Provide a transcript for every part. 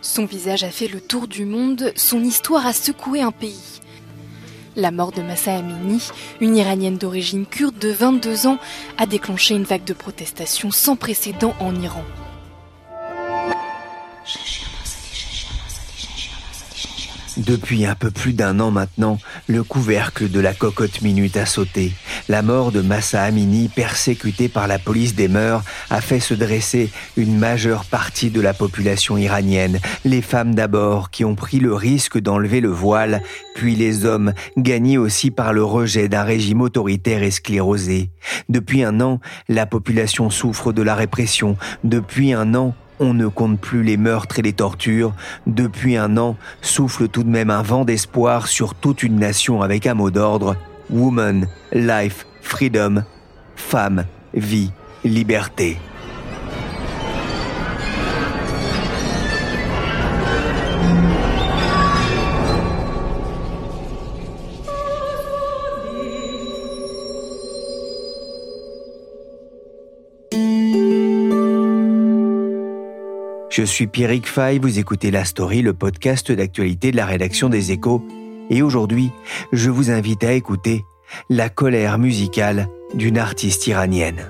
Son visage a fait le tour du monde, son histoire a secoué un pays. La mort de Massa Amini, une Iranienne d'origine kurde de 22 ans, a déclenché une vague de protestations sans précédent en Iran. Depuis un peu plus d'un an maintenant, le couvercle de la cocotte minute a sauté. La mort de Massa Amini, persécuté par la police des mœurs, a fait se dresser une majeure partie de la population iranienne. Les femmes d'abord, qui ont pris le risque d'enlever le voile, puis les hommes, gagnés aussi par le rejet d'un régime autoritaire et sclérosé. Depuis un an, la population souffre de la répression. Depuis un an, on ne compte plus les meurtres et les tortures. Depuis un an, souffle tout de même un vent d'espoir sur toute une nation avec un mot d'ordre. Woman, life, freedom. Femme, vie, liberté. Je suis Pierrick Fay, vous écoutez La Story, le podcast d'actualité de la rédaction des Échos. Et aujourd'hui, je vous invite à écouter la colère musicale d'une artiste iranienne.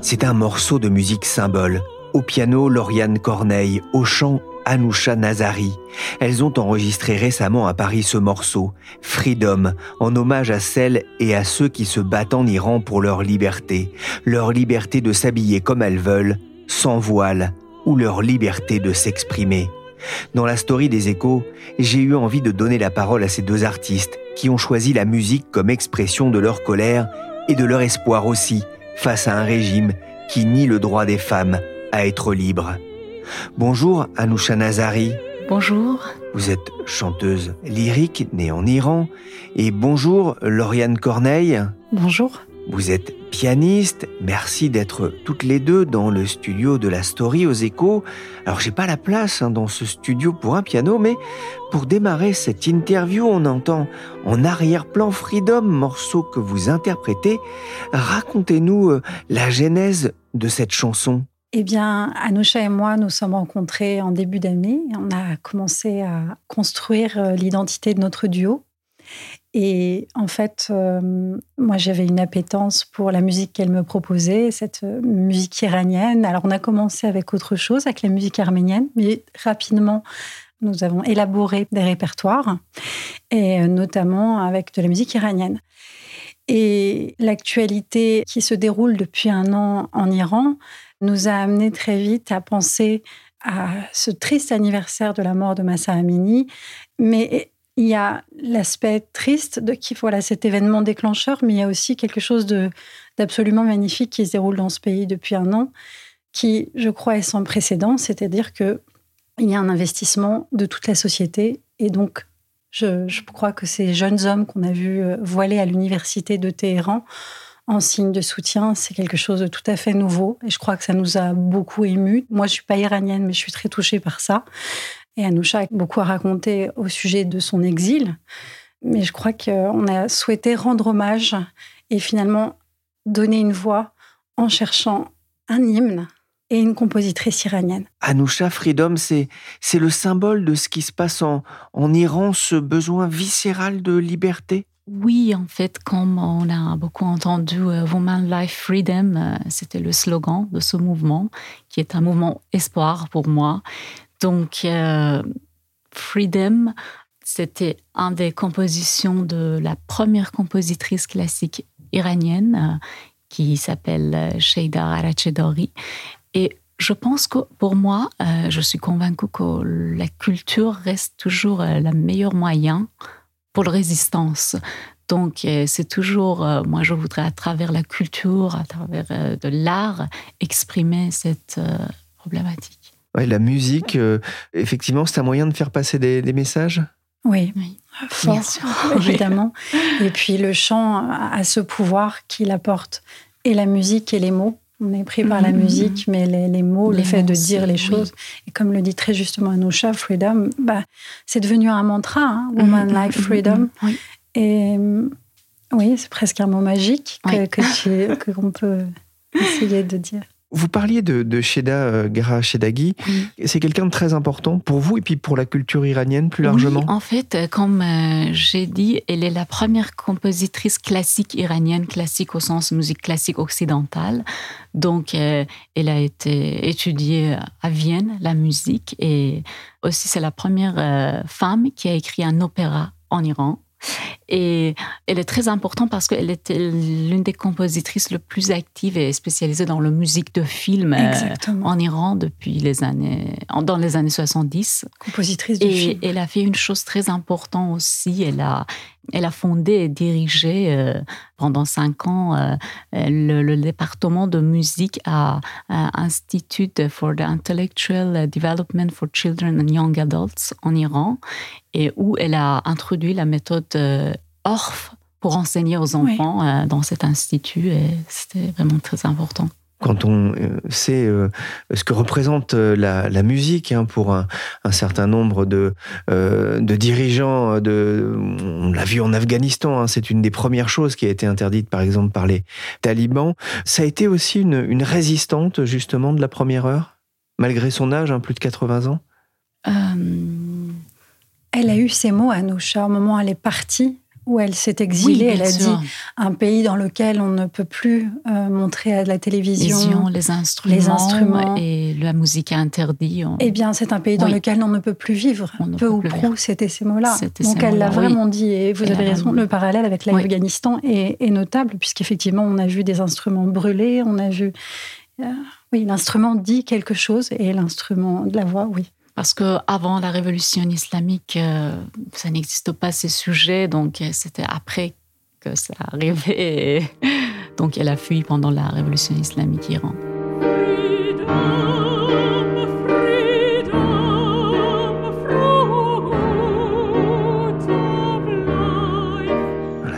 C'est un morceau de musique symbole au piano, Lauriane Corneille. Au chant, Anoucha Nazari. Elles ont enregistré récemment à Paris ce morceau, Freedom, en hommage à celles et à ceux qui se battent en Iran pour leur liberté, leur liberté de s'habiller comme elles veulent, sans voile, ou leur liberté de s'exprimer. Dans la story des échos, j'ai eu envie de donner la parole à ces deux artistes qui ont choisi la musique comme expression de leur colère et de leur espoir aussi face à un régime qui nie le droit des femmes à être libre. Bonjour Anoucha Nazari. Bonjour. Vous êtes chanteuse lyrique née en Iran. Et bonjour Lauriane Corneille. Bonjour. Vous êtes pianiste. Merci d'être toutes les deux dans le studio de la story aux échos. Alors j'ai pas la place hein, dans ce studio pour un piano, mais pour démarrer cette interview, on entend en arrière-plan Freedom, morceau que vous interprétez. Racontez-nous euh, la genèse de cette chanson. Eh bien, Anoucha et moi nous sommes rencontrés en début d'année. On a commencé à construire euh, l'identité de notre duo. Et en fait, euh, moi, j'avais une appétence pour la musique qu'elle me proposait, cette euh, musique iranienne. Alors, on a commencé avec autre chose, avec la musique arménienne, mais rapidement, nous avons élaboré des répertoires, et notamment avec de la musique iranienne. Et l'actualité qui se déroule depuis un an en Iran nous a amené très vite à penser à ce triste anniversaire de la mort de Massa Amini. Mais il y a l'aspect triste de qui voilà cet événement déclencheur, mais il y a aussi quelque chose d'absolument magnifique qui se déroule dans ce pays depuis un an, qui, je crois, est sans précédent. C'est-à-dire que il y a un investissement de toute la société, et donc je, je crois que ces jeunes hommes qu'on a vus euh, voiler à l'université de Téhéran en signe de soutien, c'est quelque chose de tout à fait nouveau et je crois que ça nous a beaucoup émus. Moi, je suis pas iranienne, mais je suis très touchée par ça. Et Anoucha a beaucoup à raconter au sujet de son exil. Mais je crois qu'on a souhaité rendre hommage et finalement donner une voix en cherchant un hymne et une compositrice iranienne. Anoucha Freedom, c'est, le symbole de ce qui se passe en Iran, ce besoin viscéral de liberté? Oui, en fait, comme on a beaucoup entendu euh, Woman Life Freedom, euh, c'était le slogan de ce mouvement, qui est un mouvement espoir pour moi. Donc, euh, Freedom, c'était une des compositions de la première compositrice classique iranienne, qui s'appelle Sheida Arachedori. Et je pense que pour moi, je suis convaincue que la culture reste toujours le meilleur moyen pour la résistance. Donc, c'est toujours, moi, je voudrais à travers la culture, à travers de l'art, exprimer cette problématique. Ouais, la musique, effectivement, c'est un moyen de faire passer des messages? Oui, fort, évidemment. Et puis le chant a ce pouvoir qu'il apporte, et la musique et les mots. On est pris par la mm-hmm. musique, mais les, mots, le fait de dire les choses, et comme le dit très justement Anusha, freedom, bah, c'est devenu un mantra, hein, woman mm-hmm. like freedom. Et oui, c'est presque un mot magique que qu'on peut essayer de dire. Vous parliez de, de Sheda euh, Gra Shedagi. C'est quelqu'un de très important pour vous et puis pour la culture iranienne plus largement oui, En fait, euh, comme euh, j'ai dit, elle est la première compositrice classique iranienne, classique au sens musique classique occidentale. Donc, elle a été étudiée à Vienne, la musique, et aussi c'est la première femme qui a écrit un opéra en Iran. Et elle est très importante parce qu'elle était l'une des compositrices les plus actives et spécialisées dans la musique de film euh, en Iran depuis les années, dans les années 70. Compositrice de et elle a fait une chose très importante aussi. Elle a, elle a fondé et dirigé euh, pendant cinq ans euh, le, département de musique à, Institute for the Intellectual Development for Children and Young Adults en Iran, et où elle a introduit la méthode euh, ORF pour enseigner aux enfants dans cet institut, et c'était vraiment très important quand on euh, sait euh, ce que représente euh, la, musique hein, pour un, certain nombre de, dirigeants, on l'a vu en Afghanistan, hein, c'est une des premières choses qui a été interdite par exemple par les talibans. Ça a été aussi une, résistante justement de la première heure, malgré son âge, hein, plus de 80 ans? Elle a eu ces mots, Anoucha, au moment où elle est partie où elle s'est exilée. elle a dit un pays dans lequel on ne peut plus euh, montrer à la télévision les, instruments, les instruments et la musique interdite. Eh bien, c'est un pays dans lequel on ne peut plus vivre. Peu ou prou, c'était ces mots-là. Donc, elle l'a vraiment dit. Et vous avez raison, le parallèle avec l'Afghanistan est, est, notable, puisqu'effectivement, on a vu des instruments brûlés, on a vu. Euh, oui, l'instrument dit quelque chose et l'instrument de la voix, oui. Parce que avant la révolution islamique, euh, ça n'existe pas ces sujets, donc euh, c'était après que ça arrivait. donc elle a fui pendant la révolution islamique Iran.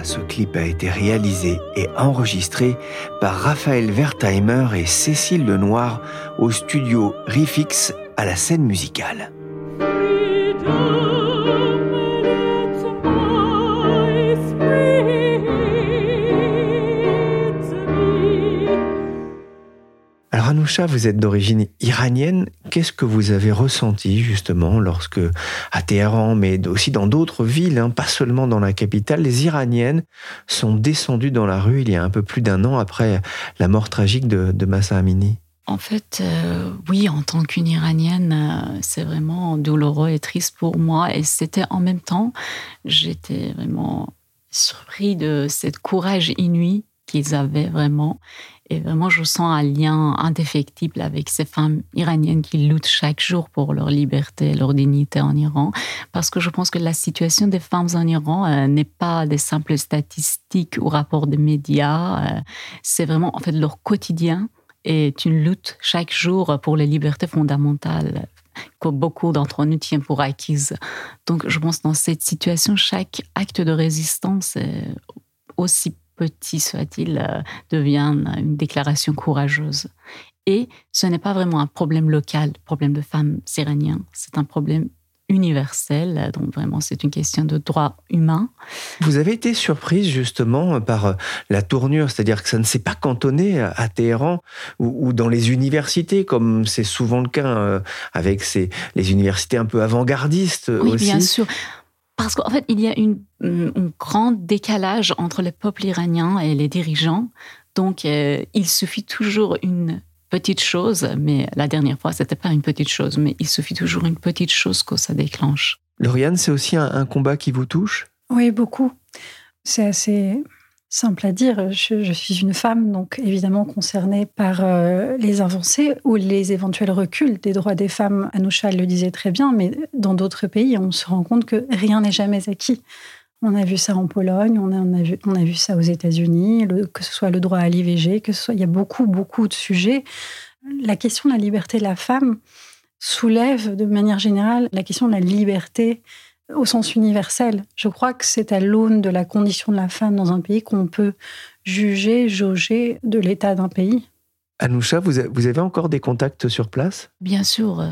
ce clip a été réalisé et enregistré par Raphaël Wertheimer et Cécile Lenoir au studio Rifix à la scène musicale. Alors Anoucha, vous êtes d'origine iranienne. Qu'est-ce que vous avez ressenti justement lorsque, à Téhéran, mais aussi dans d'autres villes, hein, pas seulement dans la capitale, les Iraniennes sont descendues dans la rue il y a un peu plus d'un an après la mort tragique de, de Massa Amini? En fait, euh, oui, en tant qu'une Iranienne, euh, c'est vraiment douloureux et triste pour moi. Et c'était en même temps, j'étais vraiment surpris de ce courage inouï qu'ils avaient vraiment. Et vraiment, je sens un lien indéfectible avec ces femmes iraniennes qui luttent chaque jour pour leur liberté, leur dignité en Iran. Parce que je pense que la situation des femmes en Iran euh, n'est pas des simples statistiques ou rapports des médias. c'est vraiment, en fait, leur quotidien est une lutte chaque jour pour les libertés fondamentales que beaucoup d'entre nous tiennent pour acquises. Donc, je pense que dans cette situation, chaque acte de résistance, aussi petit soit-il, euh, devient une déclaration courageuse. Et ce n'est pas vraiment un problème local, problème de femmes iraniennes, c'est un problème universelle. Donc vraiment, c'est une question de droit humain. Vous avez été surprise justement par euh, la tournure, c'est-à-dire que ça ne s'est pas cantonné à Téhéran ou, dans les universités, comme c'est souvent le cas euh, avec ces, les universités un peu avant-gardistes oui, bien sûr. Parce qu'en fait, il y a une, un grand décalage entre le peuple iranien et les dirigeants. Donc, euh, il suffit toujours une petite chose, mais la dernière fois, c'était pas une petite chose, mais il suffit toujours une petite chose que ça déclenche. Lauriane, c'est aussi un, combat qui vous touche? Oui, beaucoup. C'est assez simple à dire. Je, suis une femme, donc évidemment concernée par euh, les avancées ou les éventuels reculs des droits des femmes. Anoucha le disait très bien, mais dans d'autres pays, on se rend compte que rien n'est jamais acquis. On a vu ça en Pologne, on a, vu, on a vu ça aux États-Unis, que ce soit le droit à l'IVG, que ce soit, il y a beaucoup, beaucoup de sujets. La question de la liberté de la femme soulève de manière générale la question de la liberté au sens universel. Je crois que c'est à l'aune de la condition de la femme dans un pays qu'on peut juger, jauger de l'état d'un pays. Anoucha, vous avez encore des contacts sur place? Bien sûr. Euh,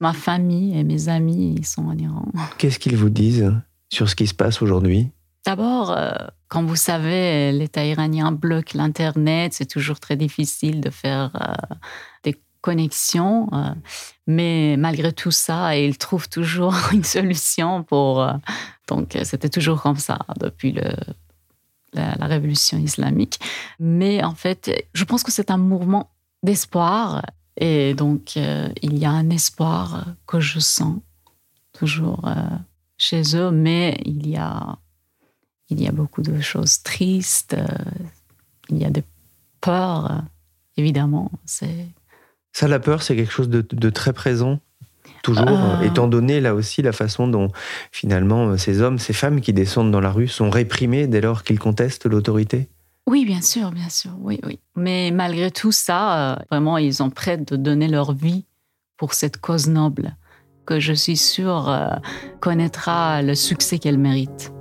ma famille et mes amis ils sont en Iran. Qu'est-ce qu'ils vous disent? Sur ce qui se passe aujourd'hui D'abord, euh, quand vous savez, l'État iranien bloque l'Internet, c'est toujours très difficile de faire euh, des connexion. Euh, mais malgré tout ça, il trouve toujours une solution pour. Euh, donc, c'était toujours comme ça depuis la, révolution islamique. Mais en fait, je pense que c'est un mouvement d'espoir. Et donc, il y a un espoir que je sens toujours chez eux, mais il y a, il y a beaucoup de choses tristes. il y a des peurs, évidemment. C'est ça, la peur, c'est quelque chose de, très présent toujours, euh. étant donné là aussi la façon dont finalement euh, ces hommes, ces femmes qui descendent dans la rue sont réprimés dès lors qu'ils contestent l'autorité Oui, bien sûr, bien sûr, oui, oui. Mais malgré tout ça, euh, vraiment, ils sont prêts de donner leur vie pour cette cause noble que je suis sûre connaîtra le succès qu'elle mérite.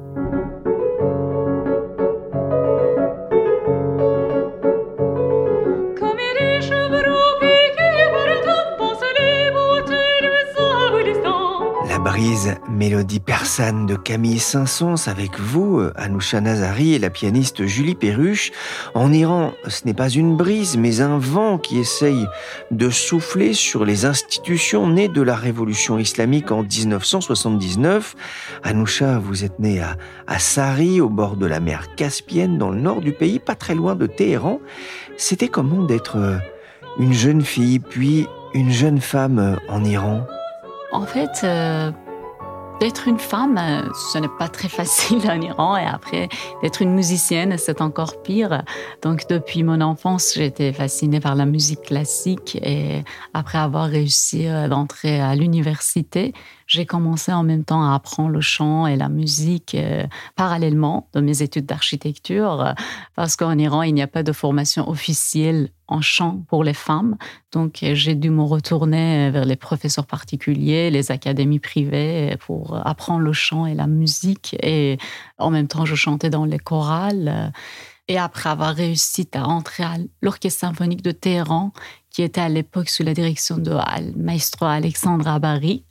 Mélodie persane de Camille Saint-Saëns avec vous, Anousha Nazari et la pianiste Julie Perruche. En Iran, ce n'est pas une brise, mais un vent qui essaye de souffler sur les institutions nées de la révolution islamique en 1979. Anousha, vous êtes née à, à Sari, au bord de la mer Caspienne, dans le nord du pays, pas très loin de Téhéran. C'était comment d'être euh, une jeune fille, puis une jeune femme euh, en Iran? En fait, euh, D'être une femme, euh, ce n'est pas très facile en Iran. Et après, d'être une musicienne, c'est encore pire. Donc, depuis mon enfance, j'étais fascinée par la musique classique. Et après avoir réussi euh, d'entrer à l'université, j'ai commencé en même temps à apprendre le chant et la musique euh, parallèlement de mes études d'architecture, parce qu'en Iran, il n'y a pas de formation officielle en chant pour les femmes. Donc, j'ai dû me retourner vers les professeurs particuliers, les académies privées pour apprendre le chant et la musique. Et en même temps, je chantais dans les chorales. Et après avoir réussi à entrer à l'Orchestre symphonique de Téhéran, qui était à l'époque sous la direction de maestro Alexandre Abari.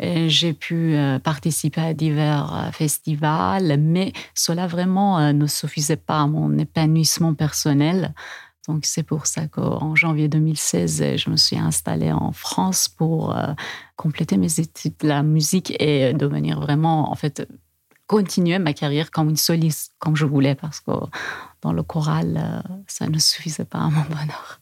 J'ai pu euh, participer à divers euh, festivals, mais cela vraiment euh, ne suffisait pas à mon épanouissement personnel. Donc c'est pour ça qu'en janvier 2016, je me suis installée en France pour compléter mes études de la musique et devenir vraiment, en fait, continuer ma carrière comme une soliste, comme je voulais, parce que dans le choral, ça ne suffisait pas à mon bonheur.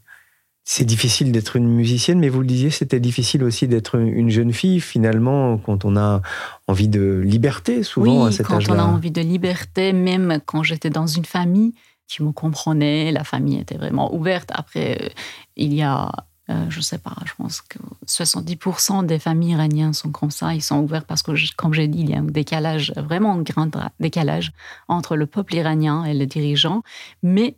C'est difficile d'être une musicienne, mais vous le disiez, c'était difficile aussi d'être une jeune fille, finalement, quand on a envie de liberté, souvent à cet âge-là. quand on a envie de liberté, même quand j'étais dans une famille qui me comprenait, la famille était vraiment ouverte. Après, euh, il y a, euh, je ne sais pas, je pense que 70% des familles iraniennes sont comme ça, ils sont ouverts parce que, comme j'ai dit, il y a un décalage, vraiment un grand décalage entre le peuple iranien et les dirigeants, mais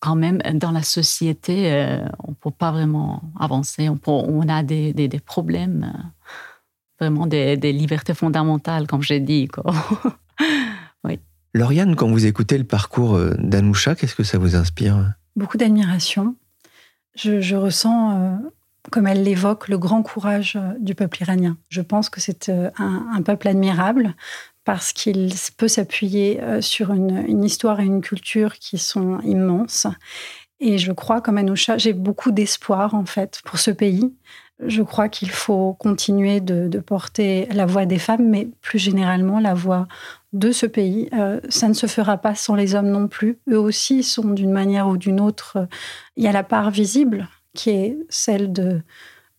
quand même, dans la société, euh, on ne peut pas vraiment avancer. On, on a des, des, problèmes, euh, vraiment des, des, libertés fondamentales, comme j'ai dit. Quoi. oui. Lauriane, quand vous écoutez le parcours euh, d'Anoucha, qu'est-ce que ça vous inspire? Beaucoup d'admiration. Je, je, ressens, comme elle l'évoque, le grand courage du peuple iranien. Je pense que c'est un, un peuple admirable parce qu'il peut s'appuyer euh, sur une, histoire et une culture qui sont immenses. Et je crois, comme Anoucha, j'ai beaucoup d'espoir en fait pour ce pays. Je crois qu'il faut continuer de, porter la voix des femmes, mais plus généralement la voix de ce pays. Euh, ça ne se fera pas sans les hommes non plus. Eux aussi sont d'une manière ou d'une autre. Il y a la part visible qui est celle de,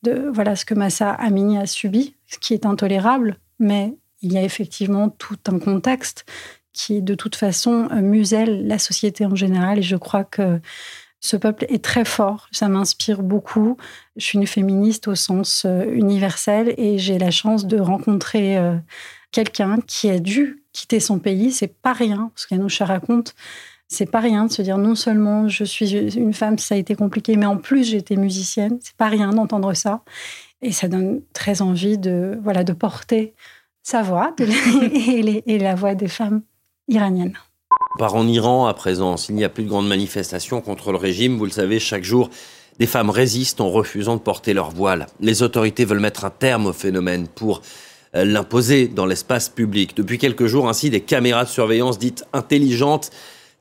de voilà ce que Massa Amini a subi, ce qui est intolérable, mais il y a effectivement tout un contexte qui de toute façon muselle la société en général. Et je crois que ce peuple est très fort, ça m'inspire beaucoup. Je suis une féministe au sens euh, universel et j'ai la chance de rencontrer euh, quelqu'un qui a dû quitter son pays. C'est pas rien, ce qu'Anoucha raconte. C'est pas rien de se dire non seulement je suis une femme, ça a été compliqué, mais en plus j'étais musicienne. C'est pas rien d'entendre ça. Et ça donne très envie de, voilà, de porter sa voix et la voix des femmes iraniennes part en Iran à présent. S'il n'y a plus de grandes manifestations contre le régime, vous le savez, chaque jour, des femmes résistent en refusant de porter leur voile. Les autorités veulent mettre un terme au phénomène pour euh, l'imposer dans l'espace public. Depuis quelques jours, ainsi, des caméras de surveillance dites intelligentes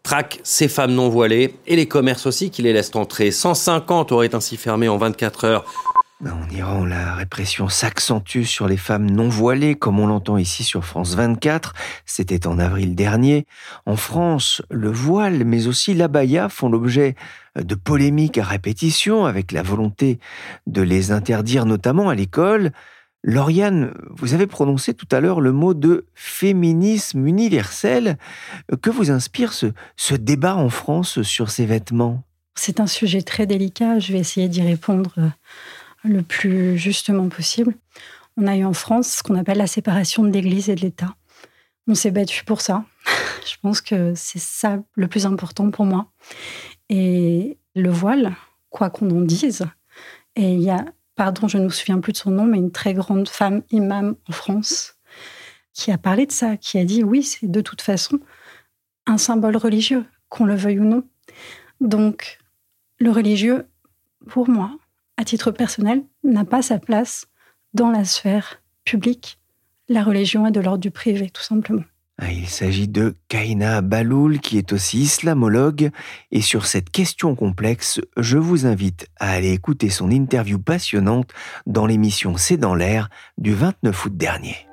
traquent ces femmes non voilées et les commerces aussi qui les laissent entrer. 150 auraient ainsi fermé en 24 heures en Iran, la répression s'accentue sur les femmes non voilées, comme on l'entend ici sur France 24. C'était en avril dernier. En France, le voile, mais aussi l'abaya font l'objet de polémiques à répétition, avec la volonté de les interdire, notamment à l'école. Lauriane, vous avez prononcé tout à l'heure le mot de féminisme universel. Que vous inspire ce, ce débat en France sur ces vêtements? C'est un sujet très délicat. Je vais essayer d'y répondre le plus justement possible. On a eu en France ce qu'on appelle la séparation de l'Église et de l'État. On s'est battu pour ça. Je pense que c'est ça le plus important pour moi. Et le voile, quoi qu'on en dise, et il y a, pardon, je ne me souviens plus de son nom, mais une très grande femme imam en France qui a parlé de ça, qui a dit oui, c'est de toute façon un symbole religieux, qu'on le veuille ou non. Donc, le religieux, pour moi, à titre personnel, n'a pas sa place dans la sphère publique. La religion est de l'ordre du privé, tout simplement. Ah, il s'agit de Kaina Baloul, qui est aussi islamologue. Et sur cette question complexe, je vous invite à aller écouter son interview passionnante dans l'émission C'est dans l'air du 29 août dernier.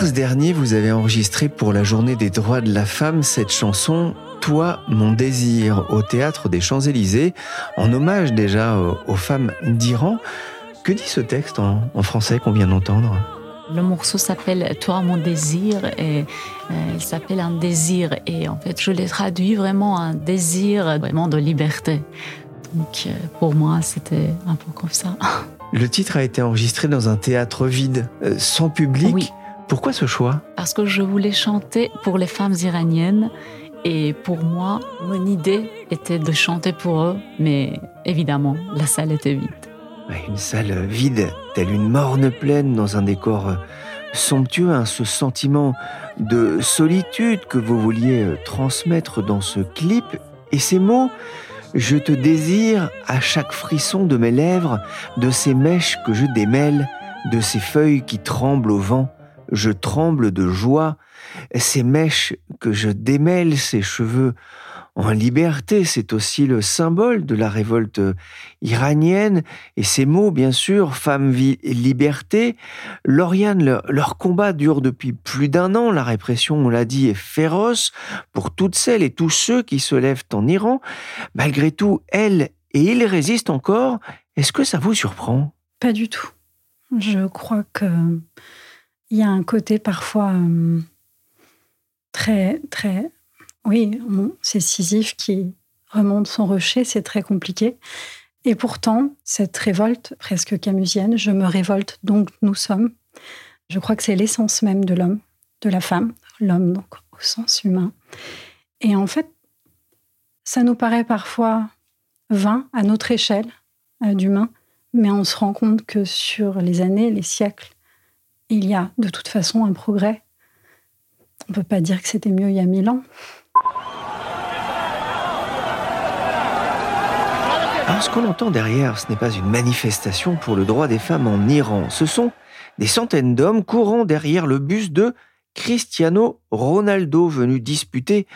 Mars dernier, vous avez enregistré pour la journée des droits de la femme cette chanson Toi, mon désir au théâtre des Champs-Élysées, en hommage déjà aux femmes d'Iran. Que dit ce texte en, français qu'on vient d'entendre? Le morceau s'appelle Toi mon désir et euh, il s'appelle un désir et en fait je l'ai traduit vraiment un désir vraiment de liberté. Donc euh, pour moi c'était un peu comme ça. Le titre a été enregistré dans un théâtre vide, euh, sans public. Oui. Pourquoi ce choix Parce que je voulais chanter pour les femmes iraniennes. Et pour moi, mon idée était de chanter pour eux, mais évidemment, la salle était vide. Une salle vide, telle une morne plaine dans un décor somptueux, hein, ce sentiment de solitude que vous vouliez transmettre dans ce clip. Et ces mots je te désire à chaque frisson de mes lèvres, de ces mèches que je démêle, de ces feuilles qui tremblent au vent je tremble de joie, ces mèches que je démêle, ces cheveux en liberté, c'est aussi le symbole de la révolte iranienne, et ces mots, bien sûr, femme, vie liberté. Lauriane, leur, leur, combat dure depuis plus d'un an, la répression, on l'a dit, est féroce pour toutes celles et tous ceux qui se lèvent en Iran. Malgré tout, elles et ils résistent encore. Est-ce que ça vous surprend? Pas du tout. Je crois que il y a un côté parfois euh, très, très, oui, c'est Sisyphe qui remonte son rocher, c'est très compliqué. Et pourtant, cette révolte presque camusienne, je me révolte, donc nous sommes. Je crois que c'est l'essence même de l'homme, de la femme, l'homme donc au sens humain. Et en fait, ça nous paraît parfois vain à notre échelle euh, d'humain, mais on se rend compte que sur les années, les siècles, il y a de toute façon un progrès. On ne peut pas dire que c'était mieux il y a mille ans. Alors ce qu'on entend derrière, ce n'est pas une manifestation pour le droit des femmes en Iran. Ce sont des centaines d'hommes courant derrière le bus de Cristiano Ronaldo venu disputer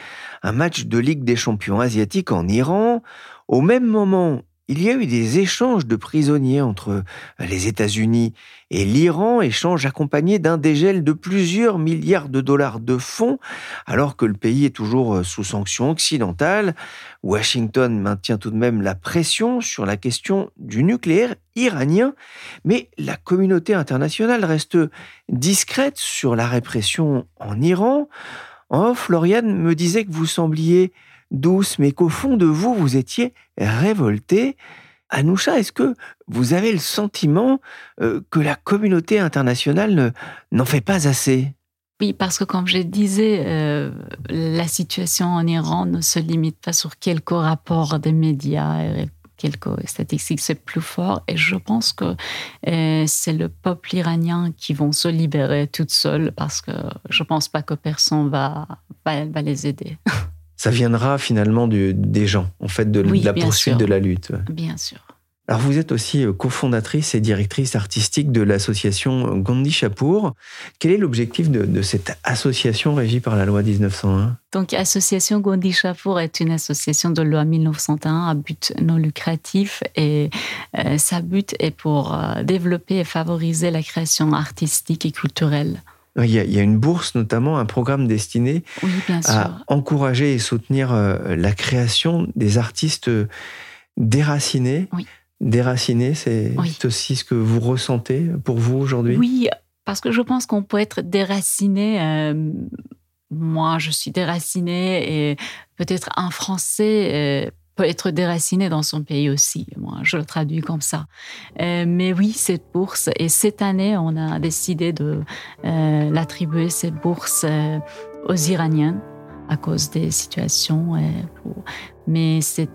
un match de Ligue des champions asiatiques en Iran. Au même moment, il y a eu des échanges de prisonniers entre les États-Unis et l'Iran, échanges accompagnés d'un dégel de plusieurs milliards de dollars de fonds, alors que le pays est toujours sous sanctions occidentales. Washington maintient tout de même la pression sur la question du nucléaire iranien, mais la communauté internationale reste discrète sur la répression en Iran. En off, me disait que vous sembliez douce, mais qu'au fond de vous, vous étiez révolté. Anoucha, est-ce que vous avez le sentiment euh, que la communauté internationale n'en fait pas assez? Oui, parce que comme je disais, euh, la situation en Iran ne se limite pas sur quelques rapports des médias quelques statistiques, c'est plus fort. Et je pense que euh, c'est le peuple iranien qui vont se libérer tout seul parce que je ne pense pas que personne va, va les aider. ça viendra finalement des gens, en fait, de, la poursuite de la lutte. Bien sûr. Alors vous êtes aussi euh, cofondatrice et directrice artistique de l'association Gandhi Chapour. Quel est l'objectif de, cette association régie par la loi 1901 Donc association Gandhi Chapour est une association de loi 1901 à but non lucratif et euh, sa but est pour euh, développer et favoriser la création artistique et culturelle. Il y, a, une bourse, notamment un programme destiné à encourager et soutenir euh, la création des artistes déracinés. Déracinés, c'est aussi ce que vous ressentez pour vous aujourd'hui? Oui, parce que je pense qu'on peut être déraciné. Euh, moi, je suis déraciné et peut-être un Français. Euh, être déraciné dans son pays aussi. Moi, je le traduis comme ça. Euh, mais oui, cette bourse, et cette année, on a décidé de euh, l'attribuer, cette bourse, euh, aux Iraniens à cause des situations. Mais c'est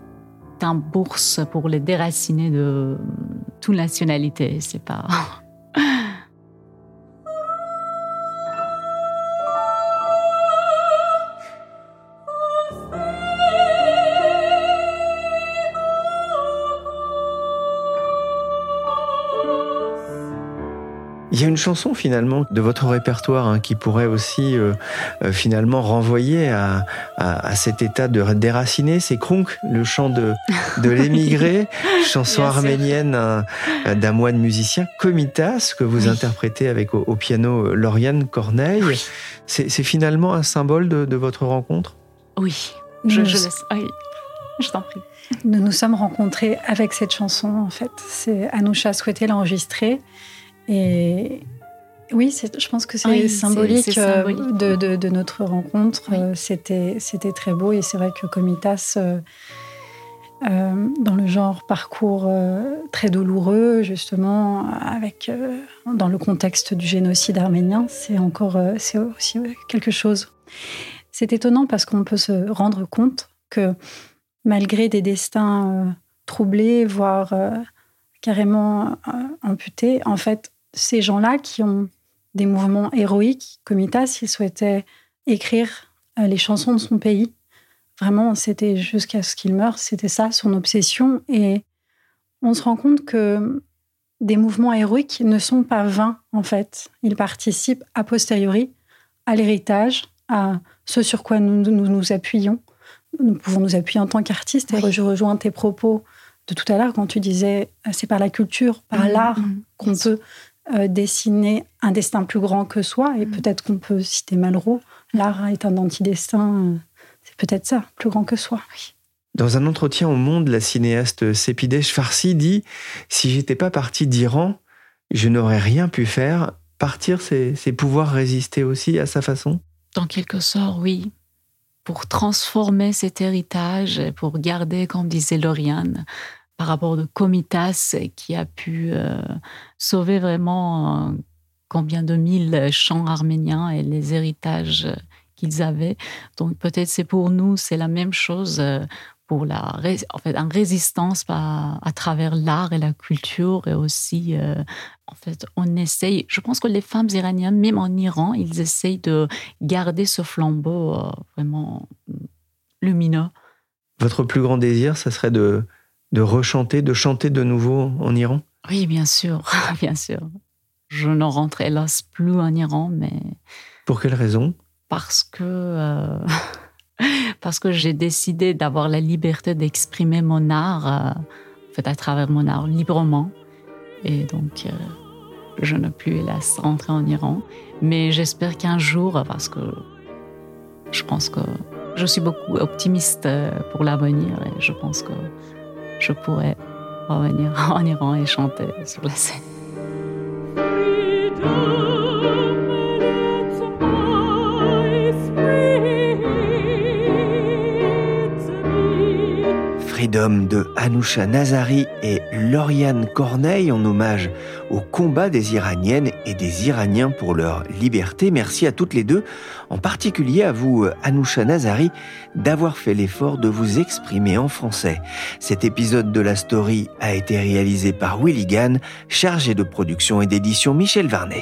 un bourse pour les déracinés de toute nationalité. C'est pas. Il y a une chanson finalement de votre répertoire hein, qui pourrait aussi euh, euh, finalement renvoyer à, cet état de déraciné. C'est Krunk, le chant de, de l'émigré, chanson arménienne d'un moine musicien, Komitas, que vous interprétez avec au, piano euh, Lauriane Corneille. C'est finalement un symbole de, votre rencontre? Oui, je, je laisse. je t'en prie. Nous nous sommes rencontrés avec cette chanson en fait. C'est Anoucha souhaitait l'enregistrer. Et oui, je pense que c'est symbolique, euh, De, notre rencontre. Euh, c'était, c'était très beau et c'est vrai que Comitas, euh, dans le genre parcours très douloureux, justement, avec, dans le contexte du génocide arménien, c'est encore c'est aussi quelque chose. C'est étonnant parce qu'on peut se rendre compte que malgré des destins troublés, voire carrément amputés, en fait, ces gens-là qui ont des mouvements héroïques, Comitas, il souhaitait écrire euh, les chansons de son pays. Vraiment, c'était jusqu'à ce qu'il meure, c'était ça son obsession. Et on se rend compte que des mouvements héroïques ne sont pas vains, en fait. Ils participent a posteriori à l'héritage, à ce sur quoi nous, nous, appuyons. Nous pouvons nous appuyer en tant qu'artistes. Et je rejoins tes propos de tout à l'heure quand tu disais euh, c'est par la culture, par mmh, l'art mmh, qu'on peut euh, dessiner un destin plus grand que soi. Et mm. peut-être qu'on peut citer Malraux. L'art est un antidestin. Euh, c'est peut-être ça, plus grand que soi. Dans un entretien au Monde, la cinéaste Sepidesh Farsi dit Si j'étais pas parti d'Iran, je n'aurais rien pu faire. Partir, c'est pouvoir résister aussi à sa façon Dans quelque sorte, oui. Pour transformer cet héritage, pour garder, comme disait Lauriane, par rapport de Comitas qui a pu euh, sauver vraiment euh, combien de mille chants arméniens et les héritages qu'ils avaient. Donc peut-être c'est pour nous, c'est la même chose euh, pour la en fait, en résistance à, à travers l'art et la culture et aussi en fait on essaye je pense que les femmes iraniennes même en Iran ils essayent de garder ce flambeau vraiment lumineux votre plus grand désir ça serait de de rechanter, de chanter de nouveau en Iran? Oui, bien sûr, bien sûr. Je ne rentre hélas plus en Iran, mais... Pour quelle raison? Parce que... Euh, parce que j'ai décidé d'avoir la liberté d'exprimer mon art euh, fait à travers mon art librement. Et donc, euh, je ne plus hélas rentrer en Iran. Mais j'espère qu'un jour, parce que je pense que je suis beaucoup optimiste euh, pour l'avenir et je pense que je pourrais revenir en Iran et chanter sur la scène. Freedom de Anoucha Nazari et Lauriane Corneille en hommage au combat des Iraniennes et des Iraniens pour leur liberté. Merci à toutes les deux, en particulier à vous, Anoucha Nazari, d'avoir fait l'effort de vous exprimer en français. Cet épisode de la story a été réalisé par Willy Gann, chargé de production et d'édition Michel Varnet.